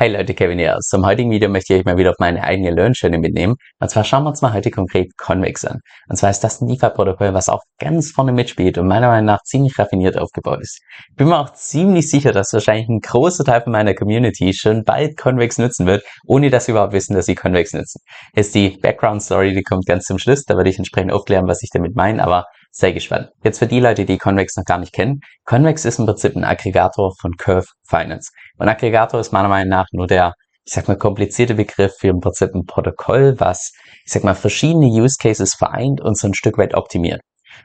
Hey Leute, Kevin hier. Zum heutigen Video möchte ich euch mal wieder auf meine eigene Learn-Journey mitnehmen. Und zwar schauen wir uns mal heute konkret Convex an. Und zwar ist das ein DeFi-Protokoll, was auch ganz vorne mitspielt und meiner Meinung nach ziemlich raffiniert aufgebaut ist. Ich bin mir auch ziemlich sicher, dass wahrscheinlich ein großer Teil von meiner Community schon bald Convex nutzen wird, ohne dass sie überhaupt wissen, dass sie Convex nutzen. Jetzt die Background-Story, die kommt ganz zum Schluss. Da werde ich entsprechend aufklären, was ich damit meine, aber sehr gespannt. Jetzt für die Leute, die Convex noch gar nicht kennen. Convex ist im Prinzip ein Aggregator von Curve Finance. Und Aggregator ist meiner Meinung nach nur der, ich sag mal, komplizierte Begriff für im Prinzip ein Protokoll, was, ich sag mal, verschiedene Use Cases vereint und so ein Stück weit optimiert.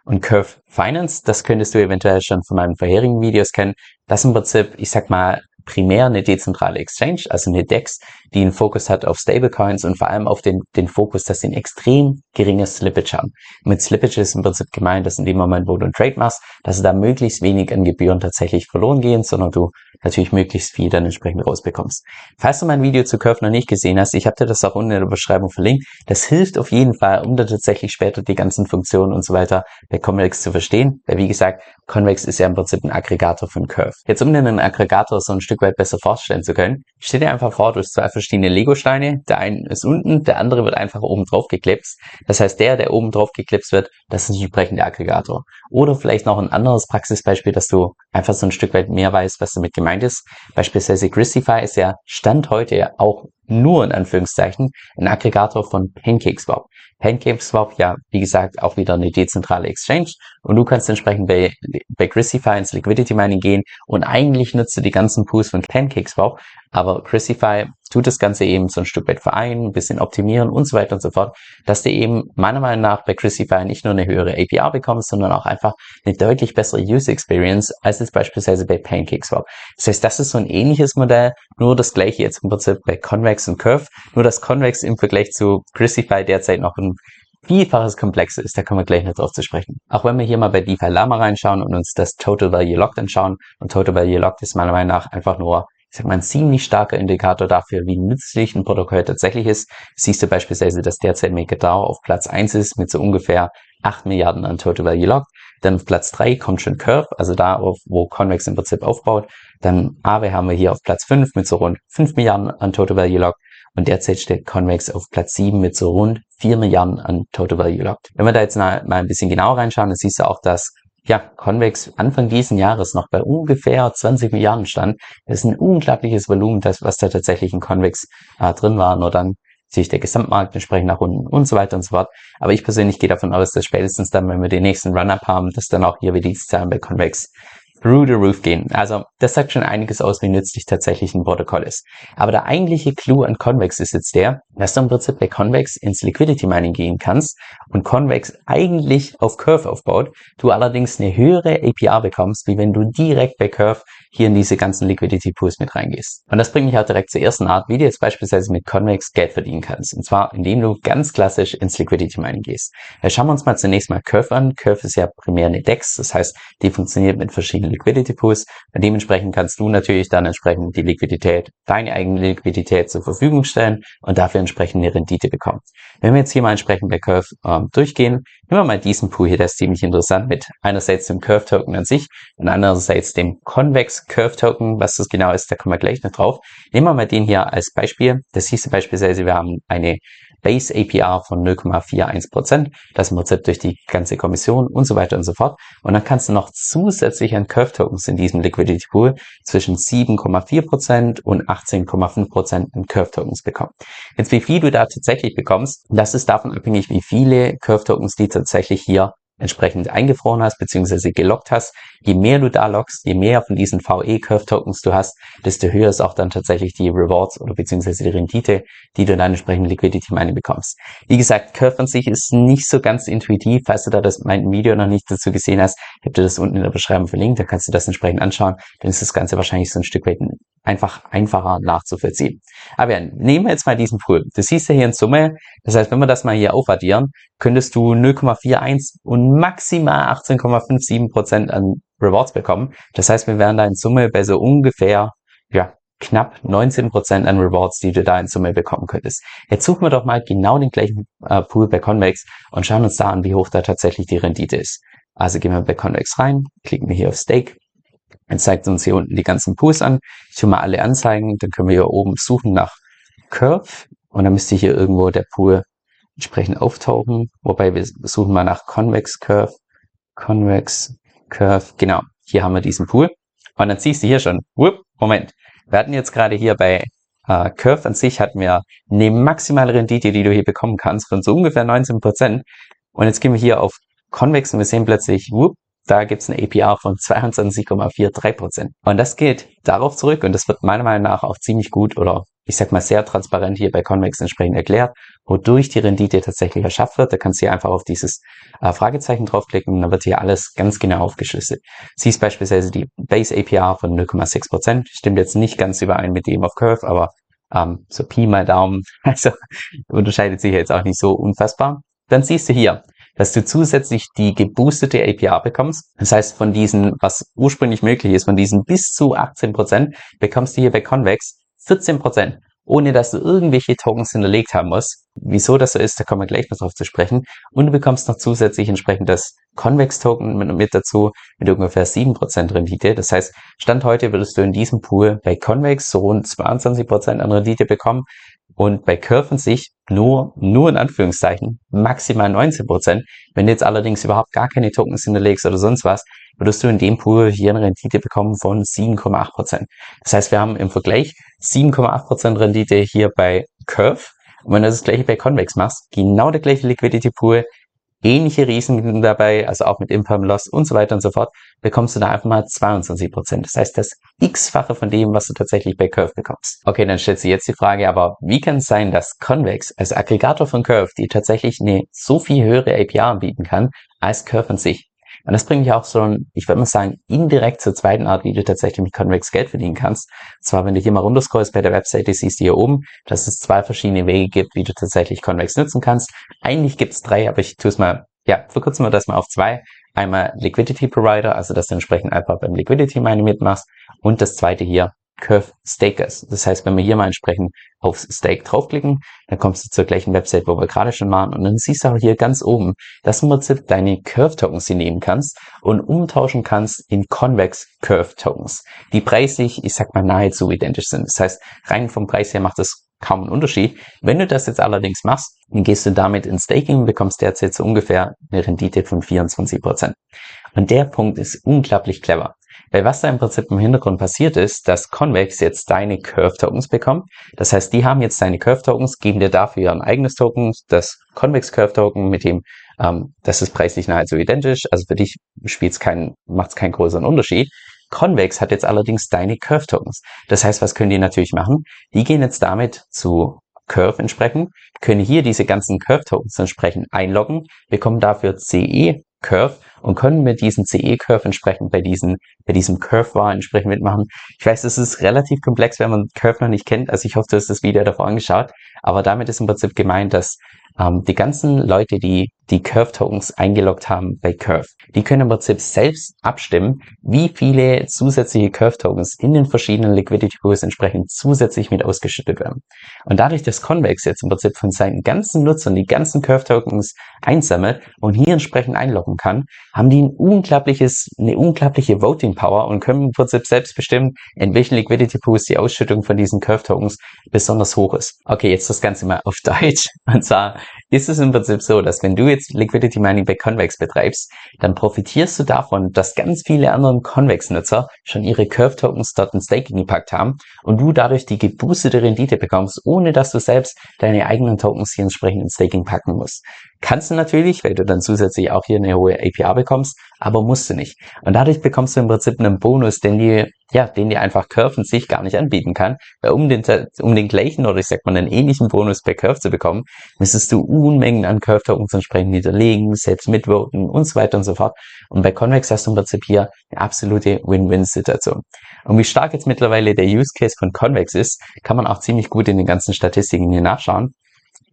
Und Curve Finance, das könntest du eventuell schon von meinen vorherigen Videos kennen, das im Prinzip, ich sag mal, primär eine dezentrale Exchange, also eine DEX, die einen Fokus hat auf Stablecoins und vor allem auf den, den Fokus, dass sie ein extrem geringes Slippage haben. Mit Slippage ist im Prinzip gemeint, dass in dem Moment, wo du ein Trade machst, dass da möglichst wenig an Gebühren tatsächlich verloren gehen, sondern du natürlich möglichst viel dann entsprechend rausbekommst. Falls du mein Video zu Curve noch nicht gesehen hast, ich habe dir das auch unten in der Beschreibung verlinkt. Das hilft auf jeden Fall, um da tatsächlich später die ganzen Funktionen und so weiter bei Convex zu verstehen. Weil wie gesagt, Convex ist ja im Prinzip ein Aggregator von Curve. Jetzt um den Aggregator so ein Stück weit besser vorstellen zu können, stell dir einfach vor, du hast zwei Lego-Steine. Der eine ist unten, der andere wird einfach oben drauf geklipst. Das heißt, der, der oben drauf geklipst wird, das ist ein entsprechender Aggregator. Oder vielleicht noch ein anderes Praxisbeispiel, dass du einfach so ein Stück weit mehr weißt, was damit gemeint ist. Beispielsweise Gristify ist ja Stand heute auch nur in Anführungszeichen ein Aggregator von PancakeSwap. PancakeSwap ja, wie gesagt, auch wieder eine dezentrale Exchange und du kannst entsprechend bei, bei Gristify ins Liquidity Mining gehen und eigentlich nutzt du die ganzen Pools von PancakeSwap, aber Gristify tut das Ganze eben so ein Stück weit vereinen, ein bisschen optimieren und so weiter und so fort, dass du eben meiner Meinung nach bei Crucify nicht nur eine höhere APR bekommst, sondern auch einfach eine deutlich bessere User Experience als jetzt beispielsweise bei PancakeSwap. Das heißt, das ist so ein ähnliches Modell, nur das gleiche jetzt im Prinzip bei Convex und Curve, nur dass Convex im Vergleich zu Crucify derzeit noch ein Vielfaches komplexer ist, da kommen wir gleich noch drauf zu sprechen. Auch wenn wir hier mal bei DeFi Lama reinschauen und uns das Total Value Locked anschauen, und Total Value Locked ist meiner Meinung nach einfach nur ich sag mal, ein ziemlich starker Indikator dafür, wie nützlich ein Protokoll tatsächlich ist. Siehst du beispielsweise, dass derzeit MakerDAO auf Platz 1 ist mit so ungefähr 8 Milliarden an Total Value Locked. Dann auf Platz 3 kommt schon Curve, also da, wo Convex im Prinzip aufbaut. Dann Aave haben wir hier auf Platz 5 mit so rund 5 Milliarden an Total Value Locked. Und derzeit steht Convex auf Platz 7 mit so rund 4 Milliarden an Total Value Locked. Wenn wir da jetzt mal ein bisschen genauer reinschauen, dann siehst du auch, dass ja, Convex Anfang diesen Jahres noch bei ungefähr 20 Milliarden stand. Das ist ein unglaubliches Volumen, das, was da tatsächlich in Convex äh, drin war. Nur dann sich der Gesamtmarkt entsprechend nach unten und so weiter und so fort. Aber ich persönlich gehe davon aus, dass spätestens dann, wenn wir den nächsten Run-Up haben, dass dann auch hier wieder die Zahlen bei Convex through the roof gehen. Also das sagt schon einiges aus, wie nützlich tatsächlich ein Protokoll ist. Aber der eigentliche Clou an Convex ist jetzt der, dass du im Prinzip bei Convex ins Liquidity Mining gehen kannst und Convex eigentlich auf Curve aufbaut, du allerdings eine höhere APR bekommst, wie wenn du direkt bei Curve hier in diese ganzen Liquidity Pools mit reingehst. Und das bringt mich auch direkt zur ersten Art, wie du jetzt beispielsweise mit Convex Geld verdienen kannst. Und zwar, indem du ganz klassisch ins Liquidity Mining gehst. Da schauen wir uns mal zunächst mal Curve an. Curve ist ja primär eine DEX, das heißt, die funktioniert mit verschiedenen Liquidity Pools. Dementsprechend kannst du natürlich dann entsprechend die Liquidität, deine eigene Liquidität zur Verfügung stellen und dafür entsprechend eine Rendite bekommen. Wenn wir jetzt hier mal entsprechend bei Curve ähm, durchgehen, nehmen wir mal diesen Pool hier, der ist ziemlich interessant mit einerseits dem Curve Token an sich und andererseits dem Convex Curve Token, was das genau ist, da kommen wir gleich noch drauf. Nehmen wir mal den hier als Beispiel. Das hieß beispielsweise, wir haben eine Base APR von 0,41%, das im Prinzip durch die ganze Kommission und so weiter und so fort. Und dann kannst du noch zusätzlich an Curve Tokens in diesem Liquidity Pool zwischen 7,4% und 18,5% an Curve Tokens bekommen. Jetzt wie viel du da tatsächlich bekommst, das ist davon abhängig, wie viele Curve Tokens die tatsächlich hier entsprechend eingefroren hast beziehungsweise gelockt hast, je mehr du da lockst, je mehr von diesen VE-Curve-Tokens du hast, desto höher ist auch dann tatsächlich die Rewards oder beziehungsweise die Rendite, die du dann entsprechend Liquidity Mining bekommst. Wie gesagt, Curve an sich ist nicht so ganz intuitiv. Falls du da das mein Video noch nicht dazu gesehen hast, ich habe dir das unten in der Beschreibung verlinkt, da kannst du das entsprechend anschauen. Dann ist das Ganze wahrscheinlich so ein Stück weit einfach einfacher nachzuvollziehen. Aber ja, nehmen wir jetzt mal diesen Pool. Das siehst du hier in Summe. Das heißt, wenn wir das mal hier aufaddieren, könntest du 0,41 und maximal 18,57 Prozent an Rewards bekommen. Das heißt, wir wären da in Summe bei so ungefähr, ja, knapp 19% an Rewards, die du da in Summe bekommen könntest. Jetzt suchen wir doch mal genau den gleichen äh, Pool bei Convex und schauen uns da an, wie hoch da tatsächlich die Rendite ist. Also gehen wir bei Convex rein, klicken wir hier auf Stake. Jetzt zeigt uns hier unten die ganzen Pools an. Ich tue mal alle anzeigen, dann können wir hier oben suchen nach Curve und dann müsste hier irgendwo der Pool entsprechend auftauchen. Wobei wir suchen mal nach Convex Curve. Convex Curve, genau. Hier haben wir diesen Pool. Und dann siehst du hier schon, whoop, Moment, wir hatten jetzt gerade hier bei äh, Curve an sich hatten wir eine maximale Rendite, die du hier bekommen kannst, von so ungefähr 19%. Und jetzt gehen wir hier auf Convex und wir sehen plötzlich, whoop, da gibt's eine APR von 22,43%. Und das geht darauf zurück und das wird meiner Meinung nach auch ziemlich gut oder ich sag mal sehr transparent hier bei Convex entsprechend erklärt, wodurch die Rendite tatsächlich erschafft wird. Da kannst du hier einfach auf dieses äh, Fragezeichen draufklicken und dann wird hier alles ganz genau aufgeschlüsselt. Siehst beispielsweise die Base APR von 0,6%, stimmt jetzt nicht ganz überein mit dem auf Curve, aber ähm, so Pi mal Daumen, also unterscheidet sich jetzt auch nicht so unfassbar. Dann siehst du hier, dass du zusätzlich die geboostete APR bekommst. Das heißt, von diesen, was ursprünglich möglich ist, von diesen bis zu 18% bekommst du hier bei Convex 14 Prozent, ohne dass du irgendwelche Tokens hinterlegt haben musst. Wieso das so ist, da kommen wir gleich noch drauf zu sprechen. Und du bekommst noch zusätzlich entsprechend das Convex-Token mit, mit, dazu mit ungefähr 7% Rendite. Das heißt, Stand heute würdest du in diesem Pool bei Convex so rund 22% an Rendite bekommen und bei Curve in sich nur, nur in Anführungszeichen, maximal 19%. Wenn du jetzt allerdings überhaupt gar keine Tokens hinterlegst oder sonst was, würdest du in dem Pool hier eine Rendite bekommen von 7,8%. Das heißt, wir haben im Vergleich 7,8% Rendite hier bei Curve. Und wenn du das gleiche bei Convex machst, genau der gleiche Liquidity Pool, ähnliche Risiken dabei, also auch mit Imperm Loss und so weiter und so fort, bekommst du da einfach mal 22 Prozent. Das heißt, das x-fache von dem, was du tatsächlich bei Curve bekommst. Okay, dann stellt sich jetzt die Frage, aber wie kann es sein, dass Convex als Aggregator von Curve, die tatsächlich eine so viel höhere API anbieten kann, als Curve an sich? Und das bringt mich auch so, ich würde mal sagen, indirekt zur zweiten Art, wie du tatsächlich mit Convex Geld verdienen kannst. Und zwar, wenn du hier mal runterscrollst bei der Webseite, siehst du hier oben, dass es zwei verschiedene Wege gibt, wie du tatsächlich Convex nutzen kannst. Eigentlich gibt es drei, aber ich tue es mal, ja, verkürzen wir das mal auf zwei. Einmal Liquidity Provider, also dass du entsprechend einfach beim Liquidity Mining mitmachst. Und das zweite hier, Curve Stakers. Das heißt, wenn wir hier mal entsprechend auf Stake draufklicken, dann kommst du zur gleichen Website, wo wir gerade schon waren und dann siehst du auch hier ganz oben, dass du im Prinzip deine Curve Tokens hier nehmen kannst und umtauschen kannst in Convex Curve Tokens, die preislich, ich sag mal, nahezu identisch sind. Das heißt, rein vom Preis her macht das kaum einen Unterschied. Wenn du das jetzt allerdings machst, dann gehst du damit in Staking und bekommst derzeit so ungefähr eine Rendite von 24%. Prozent. Und der Punkt ist unglaublich clever. Weil was da im Prinzip im Hintergrund passiert ist, dass Convex jetzt deine Curve Tokens bekommt. Das heißt, die haben jetzt deine Curve Tokens, geben dir dafür ein eigenes Token, das Convex Curve Token, mit dem ähm, das ist preislich nahezu identisch. Also für dich spielt es keinen, macht es keinen größeren Unterschied. Convex hat jetzt allerdings deine Curve Tokens. Das heißt, was können die natürlich machen? Die gehen jetzt damit zu Curve entsprechend, können hier diese ganzen Curve Tokens entsprechend einloggen, bekommen dafür CE Curve und können mit diesem CE-Curve entsprechend bei, diesen, bei diesem Curve-War entsprechend mitmachen. Ich weiß, es ist relativ komplex, wenn man Curve noch nicht kennt. Also ich hoffe, du hast das Video davor angeschaut. Aber damit ist im Prinzip gemeint, dass ähm, die ganzen Leute, die die Curve-Tokens eingeloggt haben bei Curve, die können im Prinzip selbst abstimmen, wie viele zusätzliche Curve-Tokens in den verschiedenen Liquidity Pools entsprechend zusätzlich mit ausgeschüttet werden. Und dadurch, dass Convex jetzt im Prinzip von seinen ganzen Nutzern die ganzen Curve-Tokens einsammelt und hier entsprechend einloggen kann, haben die ein unglaubliches, eine unglaubliche Voting Power und können im Prinzip selbst bestimmen, in welchen Liquidity Pools die Ausschüttung von diesen Curve Tokens besonders hoch ist. Okay, jetzt das Ganze mal auf Deutsch. Und zwar ist es im Prinzip so, dass wenn du jetzt Liquidity Mining bei Convex betreibst, dann profitierst du davon, dass ganz viele andere Convex-Nutzer schon ihre Curve Tokens dort in Staking gepackt haben und du dadurch die geboostete Rendite bekommst, ohne dass du selbst deine eigenen Tokens hier entsprechend in Staking packen musst. Kannst du natürlich, weil du dann zusätzlich auch hier eine hohe APR bekommst, aber musst du nicht. Und dadurch bekommst du im Prinzip einen Bonus, den die, ja, den dir einfach Curve in sich gar nicht anbieten kann. Weil um den, um den gleichen oder ich sag mal einen ähnlichen Bonus bei Curve zu bekommen, müsstest du Unmengen an Curve Tokens entsprechend niederlegen, selbst mitwirken und so weiter und so fort. Und bei Convex hast du im Prinzip hier eine absolute Win-Win-Situation. Und wie stark jetzt mittlerweile der Use Case von Convex ist, kann man auch ziemlich gut in den ganzen Statistiken hier nachschauen.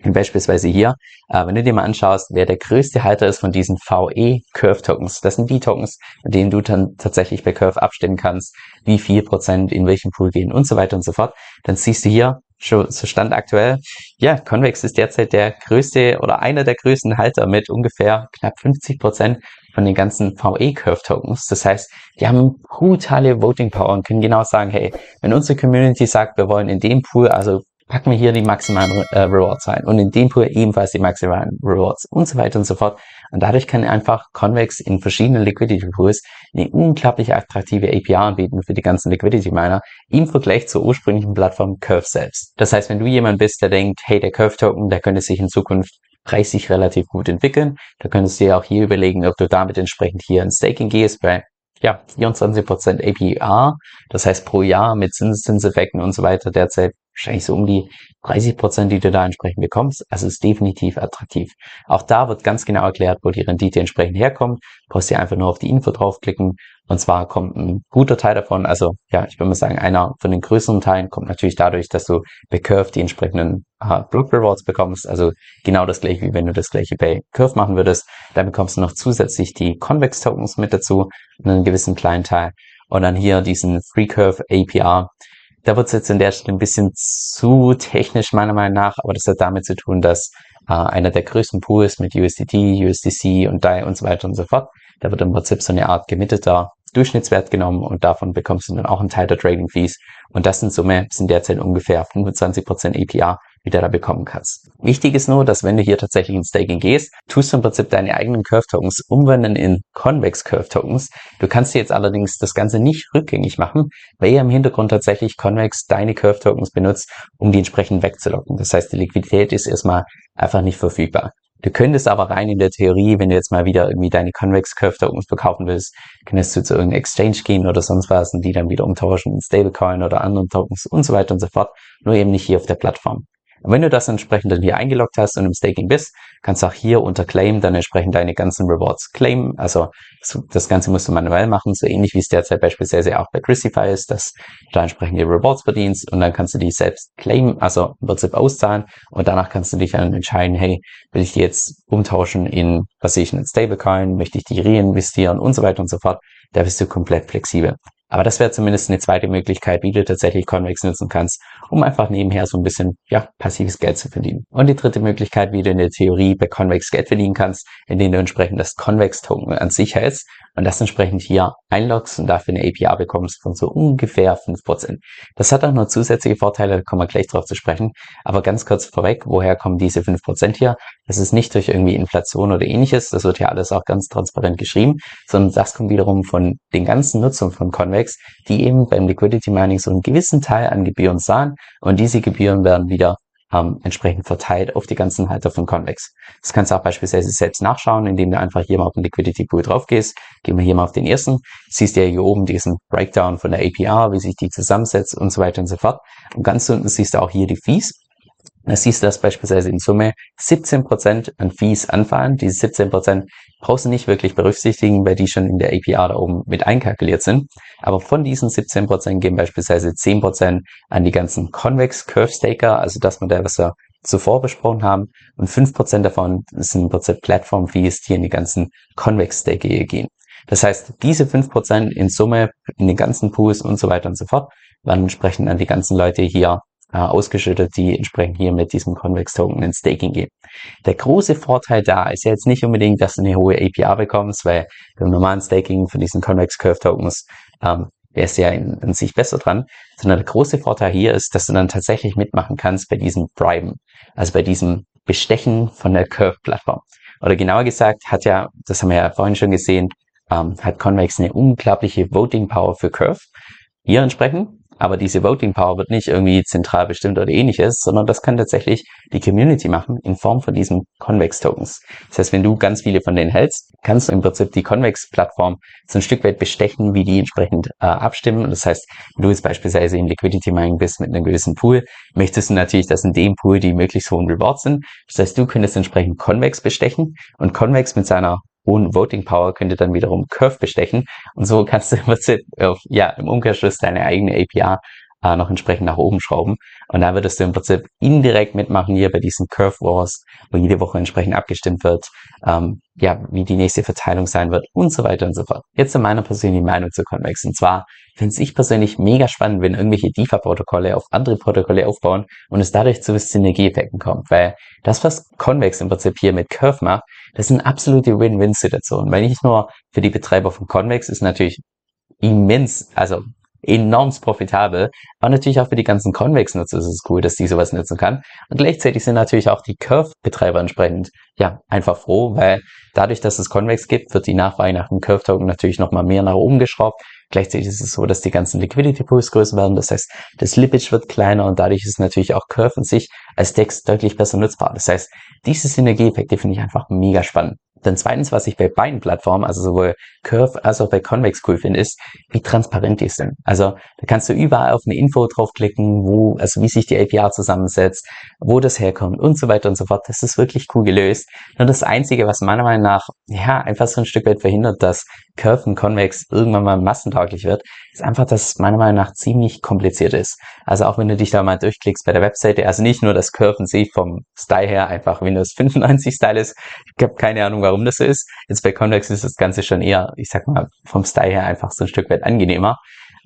Beispielsweise hier, äh, wenn du dir mal anschaust, wer der größte Halter ist von diesen VE Curve Tokens. Das sind die Tokens, mit denen du dann tatsächlich bei Curve abstimmen kannst, wie viel Prozent in welchen Pool gehen und so weiter und so fort. Dann siehst du hier, schon so Stand aktuell, ja, Convex ist derzeit der größte oder einer der größten Halter mit ungefähr knapp 50 Prozent von den ganzen VE Curve Tokens. Das heißt, die haben brutale Voting Power und können genau sagen, hey, wenn unsere Community sagt, wir wollen in dem Pool, also packen wir hier die maximalen äh, Rewards ein und in dem Pool ebenfalls die maximalen Rewards und so weiter und so fort. Und dadurch kann einfach Convex in verschiedenen Liquidity Pools eine unglaublich attraktive API anbieten für die ganzen Liquidity Miner im Vergleich zur ursprünglichen Plattform Curve selbst. Das heißt, wenn du jemand bist, der denkt, hey, der Curve Token, der könnte sich in Zukunft preislich relativ gut entwickeln, da könntest du dir auch hier überlegen, ob du damit entsprechend hier ein Staking gehst bei ja, 24% APR, das heißt pro Jahr mit Zinseszinseffekten und so weiter derzeit wahrscheinlich so um die 30 Prozent, die du da entsprechend bekommst. Also ist definitiv attraktiv. Auch da wird ganz genau erklärt, wo die Rendite entsprechend herkommt. Du brauchst dir einfach nur auf die Info draufklicken. Und zwar kommt ein guter Teil davon, also ja, ich würde mal sagen, einer von den größeren Teilen kommt natürlich dadurch, dass du bei Curve die entsprechenden uh, Block Rewards bekommst. Also genau das gleiche, wie wenn du das gleiche bei Curve machen würdest. Dann bekommst du noch zusätzlich die Convex Tokens mit dazu, einen gewissen kleinen Teil. Und dann hier diesen Free Curve APR da wird es jetzt in der Stelle ein bisschen zu technisch meiner Meinung nach, aber das hat damit zu tun, dass äh, einer der größten Pools mit USDT, USDC und DAI und so weiter und so fort, da wird im Prinzip so eine Art gemitteter Durchschnittswert genommen und davon bekommst du dann auch einen Teil der Trading Fees. Und das in Summe sind derzeit ungefähr 25% APR, wie du da bekommen kannst. Wichtig ist nur, dass wenn du hier tatsächlich in Staking gehst, tust du im Prinzip deine eigenen Curve Tokens umwandeln in Convex Curve Tokens. Du kannst dir jetzt allerdings das Ganze nicht rückgängig machen, weil ihr im Hintergrund tatsächlich Convex deine Curve Tokens benutzt, um die entsprechend wegzulocken. Das heißt, die Liquidität ist erstmal einfach nicht verfügbar. Du könntest aber rein in der Theorie, wenn du jetzt mal wieder irgendwie deine Convex Curve Tokens verkaufen willst, könntest du zu irgendeinem Exchange gehen oder sonst was und die dann wieder umtauschen in Stablecoin oder anderen Tokens und so weiter und so fort. Nur eben nicht hier auf der Plattform. Und wenn du das entsprechend dann hier eingeloggt hast und im Staking bist, kannst du auch hier unter Claim dann entsprechend deine ganzen Rewards claimen. Also das Ganze musst du manuell machen, so ähnlich wie es derzeit beispielsweise auch bei Christify ist, dass du da entsprechend die Rewards verdienst und dann kannst du die selbst claimen, also im Prinzip auszahlen und danach kannst du dich dann entscheiden, hey, will ich die jetzt umtauschen in, was ich, einen Stablecoin, möchte ich die reinvestieren und so weiter und so fort. Da bist du komplett flexibel. Aber das wäre zumindest eine zweite Möglichkeit, wie du tatsächlich Convex nutzen kannst, um einfach nebenher so ein bisschen, ja, passives Geld zu verdienen. Und die dritte Möglichkeit, wie du in der Theorie bei Convex Geld verdienen kannst, indem du entsprechend das Convex Token an sich hältst und das entsprechend hier einloggst und dafür eine API bekommst von so ungefähr 5%. Das hat auch noch zusätzliche Vorteile, da kommen wir gleich drauf zu sprechen. Aber ganz kurz vorweg, woher kommen diese 5% hier? Das ist nicht durch irgendwie Inflation oder ähnliches, das wird ja alles auch ganz transparent geschrieben, sondern das kommt wiederum von den ganzen Nutzungen von Convex, die eben beim Liquidity Mining so einen gewissen Teil an Gebühren zahlen und diese Gebühren werden wieder ähm, entsprechend verteilt auf die ganzen Halter von Convex. Das kannst du auch beispielsweise selbst nachschauen, indem du einfach hier mal auf den Liquidity Pool drauf gehst. Gehen wir hier mal auf den ersten. Siehst du ja hier oben diesen Breakdown von der APR, wie sich die zusammensetzt und so weiter und so fort. Und ganz unten siehst du auch hier die Fees. Da siehst du, dass beispielsweise in Summe 17% an Fees anfallen. Diese 17% brauchst du nicht wirklich berücksichtigen, weil die schon in der APR da oben mit einkalkuliert sind. Aber von diesen 17% gehen beispielsweise 10% an die ganzen Convex Curve Staker, also das Modell, was wir zuvor besprochen haben. Und 5% davon sind im Prinzip Plattform Fees, die in die ganzen Convex Staker gehen. Das heißt, diese 5% in Summe in den ganzen Pools und so weiter und so fort werden entsprechend an die ganzen Leute hier äh, ausgeschüttet, die entsprechend hier mit diesem Convex Token ins Staking gehen. Der große Vorteil da ist ja jetzt nicht unbedingt, dass du eine hohe APR bekommst, weil beim normalen Staking von diesen Convex Curve Tokens ähm, wärst du ja in, in sich besser dran, sondern der große Vorteil hier ist, dass du dann tatsächlich mitmachen kannst bei diesem Briben, also bei diesem Bestechen von der Curve-Plattform. Oder genauer gesagt, hat ja, das haben wir ja vorhin schon gesehen, ähm, hat Convex eine unglaubliche Voting Power für Curve. Hier entsprechend aber diese Voting Power wird nicht irgendwie zentral bestimmt oder ähnliches, sondern das kann tatsächlich die Community machen in Form von diesen Convex Tokens. Das heißt, wenn du ganz viele von denen hältst, kannst du im Prinzip die Convex Plattform so ein Stück weit bestechen, wie die entsprechend äh, abstimmen. das heißt, wenn du jetzt beispielsweise im Liquidity Mining bist mit einem gewissen Pool, möchtest du natürlich, dass in dem Pool die möglichst hohen Rewards sind. Das heißt, du könntest entsprechend Convex bestechen und Convex mit seiner hohen Voting Power könnte dann wiederum Curve bestechen. Und so kannst du im Prinzip, ja, im Umkehrschluss deine eigene APR äh, noch entsprechend nach oben schrauben. Und da würdest du im Prinzip indirekt mitmachen hier bei diesen Curve Wars, wo jede Woche entsprechend abgestimmt wird, ähm, ja, wie die nächste Verteilung sein wird und so weiter und so fort. Jetzt zu meiner persönlichen Meinung zu Convex. Und zwar finde ich persönlich mega spannend, wenn irgendwelche DeFi-Protokolle auf andere Protokolle aufbauen und es dadurch zu Synergieeffekten kommt. Weil das, was Convex im Prinzip hier mit Curve macht, das ist eine absolute Win-Win-Situation. Weil nicht nur für die Betreiber von Convex ist natürlich immens, also enorm profitabel. Aber natürlich auch für die ganzen Convex-Nutzer ist es cool, dass die sowas nutzen kann. Und gleichzeitig sind natürlich auch die Curve-Betreiber entsprechend, ja, einfach froh, weil dadurch, dass es Convex gibt, wird die nach Weihnachten Curve-Token natürlich nochmal mehr nach oben geschraubt. Gleichzeitig ist es so, dass die ganzen Liquidity Pools größer werden. Das heißt, das Slippage wird kleiner und dadurch ist natürlich auch Curve in sich als Text deutlich besser nutzbar. Das heißt, diese Synergieeffekte finde ich einfach mega spannend. Dann zweitens, was ich bei beiden Plattformen, also sowohl Curve als auch bei Convex cool finde, ist, wie transparent die sind. Also da kannst du überall auf eine Info draufklicken, wo, also wie sich die API zusammensetzt, wo das herkommt und so weiter und so fort. Das ist wirklich cool gelöst. Nur das Einzige, was meiner Meinung nach, ja, einfach so ein Stück weit verhindert, dass Curve und Convex irgendwann mal massentauglich wird, ist einfach, dass es meiner Meinung nach ziemlich kompliziert ist. Also auch wenn du dich da mal durchklickst bei der Webseite, also nicht nur das Curve und sie vom Style her einfach Windows 95 Style ist. Ich habe keine Ahnung, warum das so ist. Jetzt bei Convex ist das Ganze schon eher, ich sag mal, vom Style her einfach so ein Stück weit angenehmer.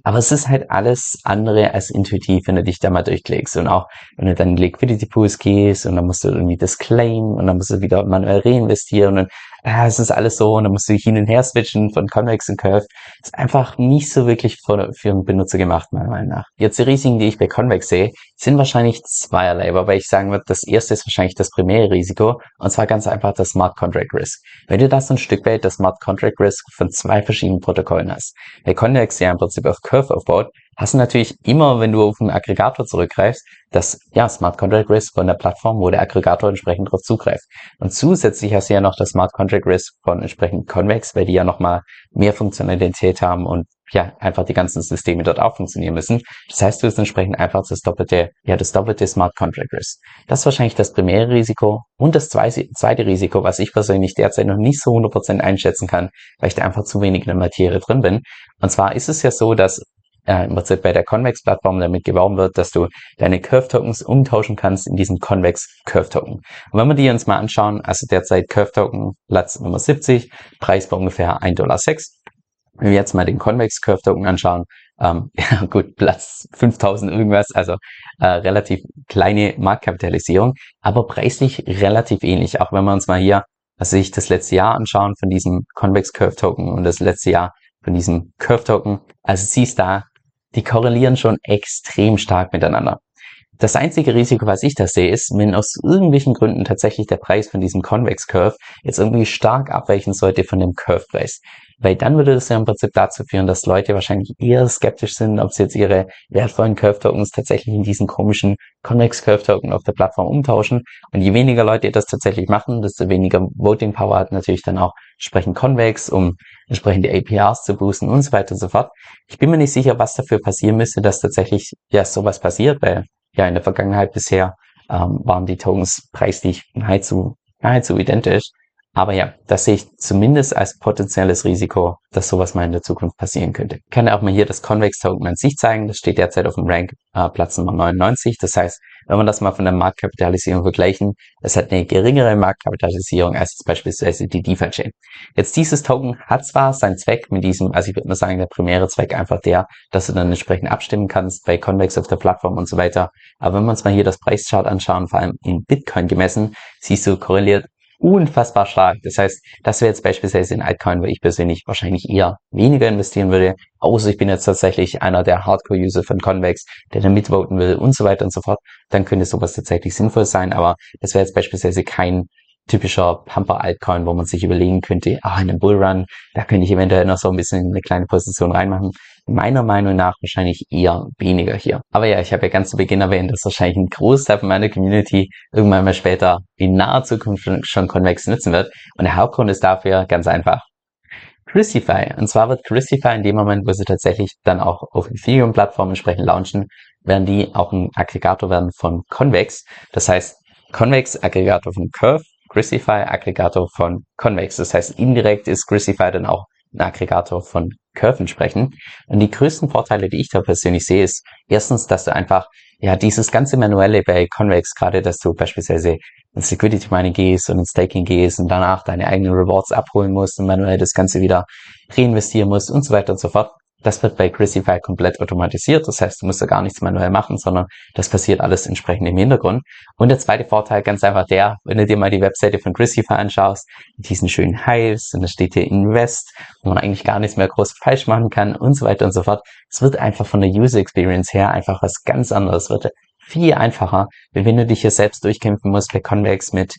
Aber es ist halt alles andere als intuitiv, wenn du dich da mal durchklickst. Und auch wenn du dann in Liquidity Pools gehst und dann musst du irgendwie das claimen und dann musst du wieder manuell reinvestieren und dann ah, es ist alles so und dann musst du hin und her switchen von Convex und Curve. Das ist einfach nicht so wirklich für, für einen Benutzer gemacht, meiner Meinung nach. Jetzt die Risiken, die ich bei Convex sehe, sind wahrscheinlich zweierlei, wobei ich sagen würde, das erste ist wahrscheinlich das primäre Risiko und zwar ganz einfach das Smart Contract Risk. Wenn du da so ein Stück weit das Smart Contract Risk von zwei verschiedenen Protokollen hast, bei Convex ja im Prinzip auf Curve aufbaut, hast du natürlich immer, wenn du auf einen Aggregator zurückgreifst, das ja, Smart Contract Risk von der Plattform, wo der Aggregator entsprechend darauf zugreift. Und zusätzlich hast du ja noch das Smart Contract Risk von entsprechend Convex, weil die ja nochmal mehr Funktionalität haben und ja, einfach die ganzen Systeme dort auch funktionieren müssen. Das heißt, du hast entsprechend einfach das doppelte, ja, das doppelte Smart Contract Risk. Das ist wahrscheinlich das primäre Risiko. Und das zweite Risiko, was ich persönlich derzeit noch nicht so 100% einschätzen kann, weil ich da einfach zu wenig in der Materie drin bin. Und zwar ist es ja so, dass äh, im Prinzip bei der Convex-Plattform damit geworben wird, dass du deine Curve-Tokens umtauschen kannst in diesen Convex Curve-Token. Und wenn wir die uns mal anschauen, also derzeit Curve-Token Platz Nummer 70, Preis bei ungefähr 1,06 Dollar. Wenn wir jetzt mal den Convex Curve-Token anschauen, ähm, ja gut, Platz 5000 irgendwas, also äh, relativ kleine Marktkapitalisierung, aber preislich relativ ähnlich. Auch wenn wir uns mal hier, also sich das letzte Jahr anschauen von diesem Convex Curve Token und das letzte Jahr von diesem Curve Token, also siehst da, die korrelieren schon extrem stark miteinander. Das einzige Risiko, was ich da sehe, ist, wenn aus irgendwelchen Gründen tatsächlich der Preis von diesem Convex Curve jetzt irgendwie stark abweichen sollte von dem Curve Preis. Weil dann würde das ja im Prinzip dazu führen, dass Leute wahrscheinlich eher skeptisch sind, ob sie jetzt ihre wertvollen Curve Tokens tatsächlich in diesen komischen Convex Curve Token auf der Plattform umtauschen. Und je weniger Leute das tatsächlich machen, desto weniger Voting Power hat natürlich dann auch entsprechend Convex, um entsprechend die APRs zu boosten und so weiter und so fort. Ich bin mir nicht sicher, was dafür passieren müsste, dass tatsächlich ja sowas passiert, weil ja in der Vergangenheit bisher ähm, waren die Tokens preislich nahezu, nahezu identisch. Aber ja, das sehe ich zumindest als potenzielles Risiko, dass sowas mal in der Zukunft passieren könnte. Ich kann auch mal hier das Convex Token an sich zeigen. Das steht derzeit auf dem Rank äh, Platz Nummer 99. Das heißt, wenn wir das mal von der Marktkapitalisierung vergleichen, es hat eine geringere Marktkapitalisierung als jetzt beispielsweise die DeFi-Chain. Jetzt dieses Token hat zwar seinen Zweck mit diesem, also ich würde mal sagen, der primäre Zweck einfach der, dass du dann entsprechend abstimmen kannst bei Convex auf der Plattform und so weiter. Aber wenn wir uns mal hier das Preischart anschauen, vor allem in Bitcoin gemessen, siehst du korreliert unfassbar stark. Das heißt, das wäre jetzt beispielsweise in Altcoin, wo ich persönlich wahrscheinlich eher weniger investieren würde, außer ich bin jetzt tatsächlich einer der Hardcore-User von Convex, der da mitvoten will und so weiter und so fort, dann könnte sowas tatsächlich sinnvoll sein, aber das wäre jetzt beispielsweise kein typischer Pumper-Altcoin, wo man sich überlegen könnte, ah, in einem Bullrun, da könnte ich eventuell noch so ein bisschen eine kleine Position reinmachen. Meiner Meinung nach wahrscheinlich eher weniger hier. Aber ja, ich habe ja ganz zu Beginn erwähnt, dass wahrscheinlich ein Großteil von meiner Community irgendwann mal später in naher Zukunft schon Convex nutzen wird. Und der Hauptgrund ist dafür ganz einfach. Crucify. Und zwar wird Crucify in dem Moment, wo sie tatsächlich dann auch auf Ethereum-Plattformen entsprechend launchen, werden die auch ein Aggregator werden von Convex. Das heißt, Convex Aggregator von Curve, Crucify Aggregator von Convex. Das heißt, indirekt ist Crucify dann auch Aggregator von Curven sprechen. Und die größten Vorteile, die ich da persönlich sehe, ist erstens, dass du einfach ja dieses ganze manuelle bei Convex, gerade dass du beispielsweise in Security Mining gehst und in Staking gehst und danach deine eigenen Rewards abholen musst und manuell das Ganze wieder reinvestieren musst und so weiter und so fort. Das wird bei Grisify komplett automatisiert. Das heißt, du musst da gar nichts manuell machen, sondern das passiert alles entsprechend im Hintergrund. Und der zweite Vorteil ganz einfach der, wenn du dir mal die Webseite von Grisify anschaust, diesen schönen Hives und da steht hier Invest, wo man eigentlich gar nichts mehr groß falsch machen kann und so weiter und so fort. Es wird einfach von der User Experience her einfach was ganz anderes. Es wird viel einfacher, wenn du dich hier selbst durchkämpfen musst bei Convex mit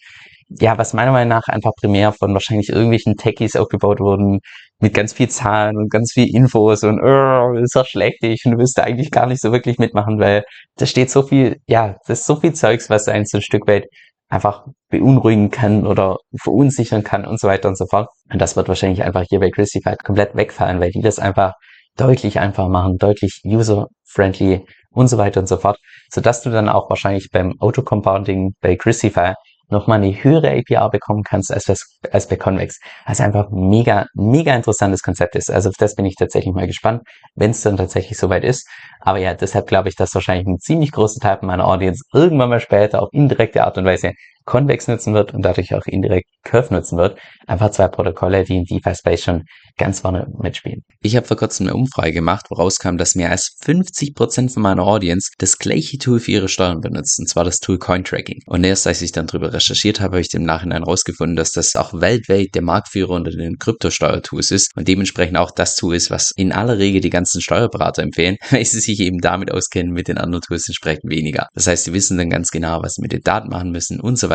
ja, was meiner Meinung nach einfach primär von wahrscheinlich irgendwelchen Techies aufgebaut wurden, mit ganz viel Zahlen und ganz viel Infos und oh, ist doch schlecht und du wirst da eigentlich gar nicht so wirklich mitmachen, weil da steht so viel, ja, das ist so viel Zeugs, was einen so ein Stück weit einfach beunruhigen kann oder verunsichern kann und so weiter und so fort. Und das wird wahrscheinlich einfach hier bei Christify komplett wegfallen, weil die das einfach deutlich einfacher machen, deutlich user-friendly und so weiter und so fort, sodass du dann auch wahrscheinlich beim Auto-Compounding bei Christify nochmal eine höhere APR bekommen kannst als, als bei Convex. Also einfach mega, mega interessantes Konzept ist. Also auf das bin ich tatsächlich mal gespannt, wenn es dann tatsächlich soweit ist. Aber ja, deshalb glaube ich, dass wahrscheinlich ein ziemlich großer Teil meiner Audience irgendwann mal später auf indirekte Art und Weise Convex nutzen wird und dadurch auch indirekt Curve nutzen wird. Einfach zwei Protokolle, die in DeFi-Space schon ganz vorne mitspielen. Ich habe vor kurzem eine Umfrage gemacht, woraus kam, dass mehr als 50% von meiner Audience das gleiche Tool für ihre Steuern benutzt, und zwar das Tool Cointracking. Und erst als ich dann darüber recherchiert habe, habe ich im Nachhinein herausgefunden, dass das auch weltweit der Marktführer unter den Kryptosteuertools ist und dementsprechend auch das Tool ist, was in aller Regel die ganzen Steuerberater empfehlen, weil sie sich eben damit auskennen, mit den anderen Tools entsprechend weniger. Das heißt, sie wissen dann ganz genau, was sie mit den Daten machen müssen und so weiter